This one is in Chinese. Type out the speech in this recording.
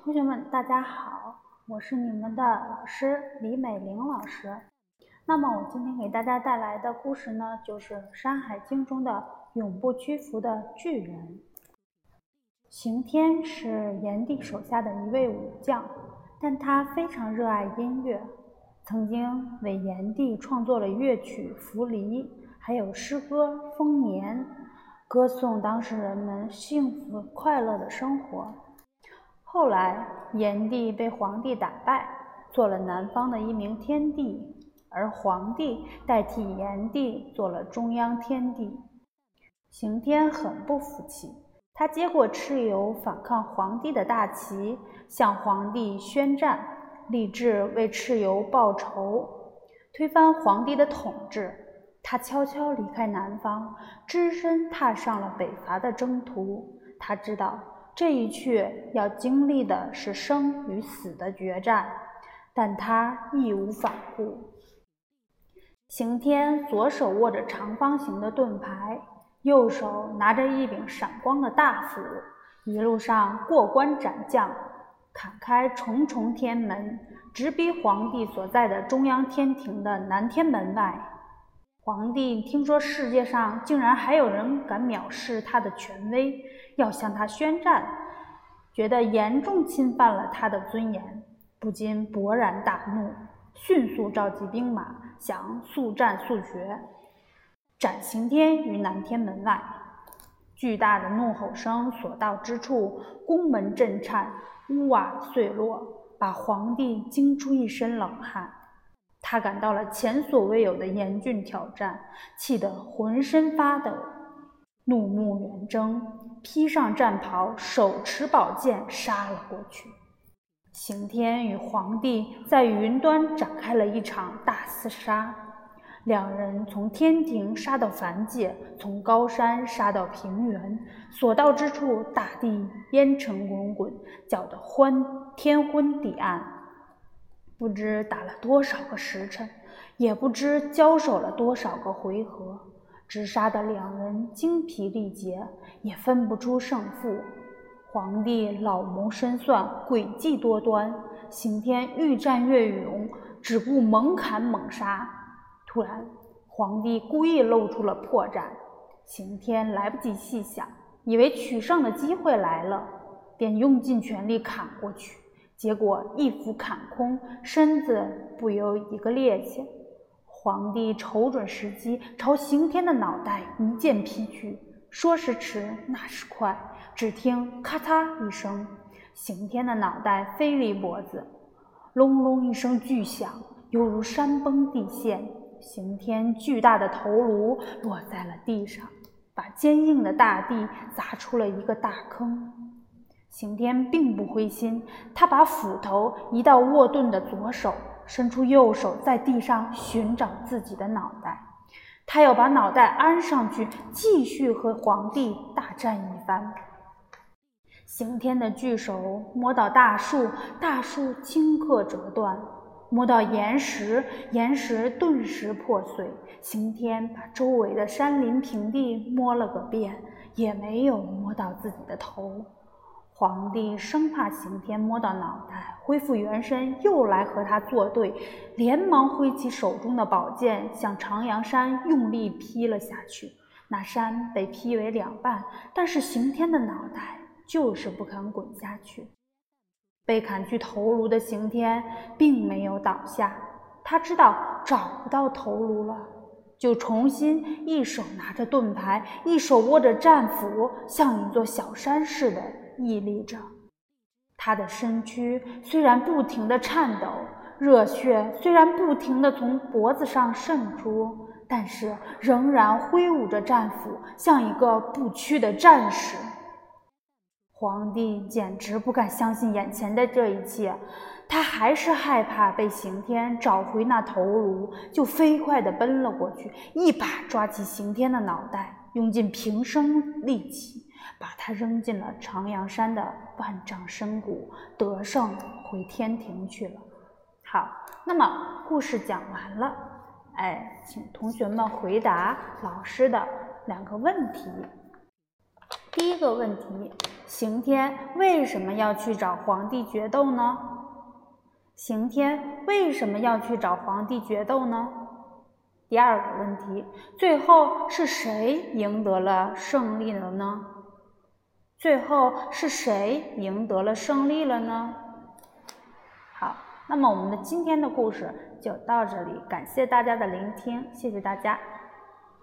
同学们，大家好，我是你们的老师李美玲老师。那么，我今天给大家带来的故事呢，就是《山海经》中的永不屈服的巨人。刑天是炎帝手下的一位武将，但他非常热爱音乐，曾经为炎帝创作了乐曲《扶犁》，还有诗歌《丰年》，歌颂当时人们幸福快乐的生活。后来，炎帝被黄帝打败，做了南方的一名天帝，而黄帝代替炎帝做了中央天帝。刑天很不服气，他接过蚩尤反抗黄帝的大旗，向黄帝宣战，立志为蚩尤报仇，推翻黄帝的统治。他悄悄离开南方，只身踏上了北伐的征途。他知道。这一去要经历的是生与死的决战，但他义无反顾。刑天左手握着长方形的盾牌，右手拿着一柄闪光的大斧，一路上过关斩将，砍开重重天门，直逼皇帝所在的中央天庭的南天门外。皇帝听说世界上竟然还有人敢藐视他的权威，要向他宣战，觉得严重侵犯了他的尊严，不禁勃然大怒，迅速召集兵马，想速战速决，斩刑天于南天门外。巨大的怒吼声所到之处，宫门震颤，屋瓦碎落，把皇帝惊出一身冷汗。他感到了前所未有的严峻挑战，气得浑身发抖，怒目圆睁，披上战袍，手持宝剑杀了过去。刑天与皇帝在云端展开了一场大厮杀，两人从天庭杀到凡界，从高山杀到平原，所到之处，大地烟尘滚滚，搅得昏天昏地暗。不知打了多少个时辰，也不知交手了多少个回合，只杀得两人精疲力竭，也分不出胜负。皇帝老谋深算，诡计多端，刑天愈战越勇，只顾猛砍猛杀。突然，皇帝故意露出了破绽，刑天来不及细想，以为取胜的机会来了，便用尽全力砍过去。结果一斧砍空，身子不由一个趔趄。皇帝瞅准时机，朝刑天的脑袋一剑劈去。说时迟，那时快，只听咔嚓一声，刑天的脑袋飞离脖子，隆隆一声巨响，犹如山崩地陷。刑天巨大的头颅落在了地上，把坚硬的大地砸出了一个大坑。刑天并不灰心，他把斧头移到握盾的左手，伸出右手在地上寻找自己的脑袋。他要把脑袋安上去，继续和皇帝大战一番。刑天的巨手摸到大树，大树顷刻折断；摸到岩石，岩石顿时破碎。刑天把周围的山林平地摸了个遍，也没有摸到自己的头。皇帝生怕刑天摸到脑袋，恢复原身，又来和他作对，连忙挥起手中的宝剑，向长阳山用力劈了下去。那山被劈为两半，但是刑天的脑袋就是不肯滚下去。被砍去头颅的刑天并没有倒下，他知道找不到头颅了，就重新一手拿着盾牌，一手握着战斧，像一座小山似的。屹立着，他的身躯虽然不停地颤抖，热血虽然不停地从脖子上渗出，但是仍然挥舞着战斧，像一个不屈的战士。皇帝简直不敢相信眼前的这一切，他还是害怕被刑天找回那头颅，就飞快地奔了过去，一把抓起刑天的脑袋，用尽平生力气。把他扔进了长阳山的万丈深谷，得胜回天庭去了。好，那么故事讲完了，哎，请同学们回答老师的两个问题。第一个问题，刑天为什么要去找皇帝决斗呢？刑天为什么要去找皇帝决斗呢？第二个问题，最后是谁赢得了胜利了呢？最后是谁赢得了胜利了呢？好，那么我们的今天的故事就到这里，感谢大家的聆听，谢谢大家。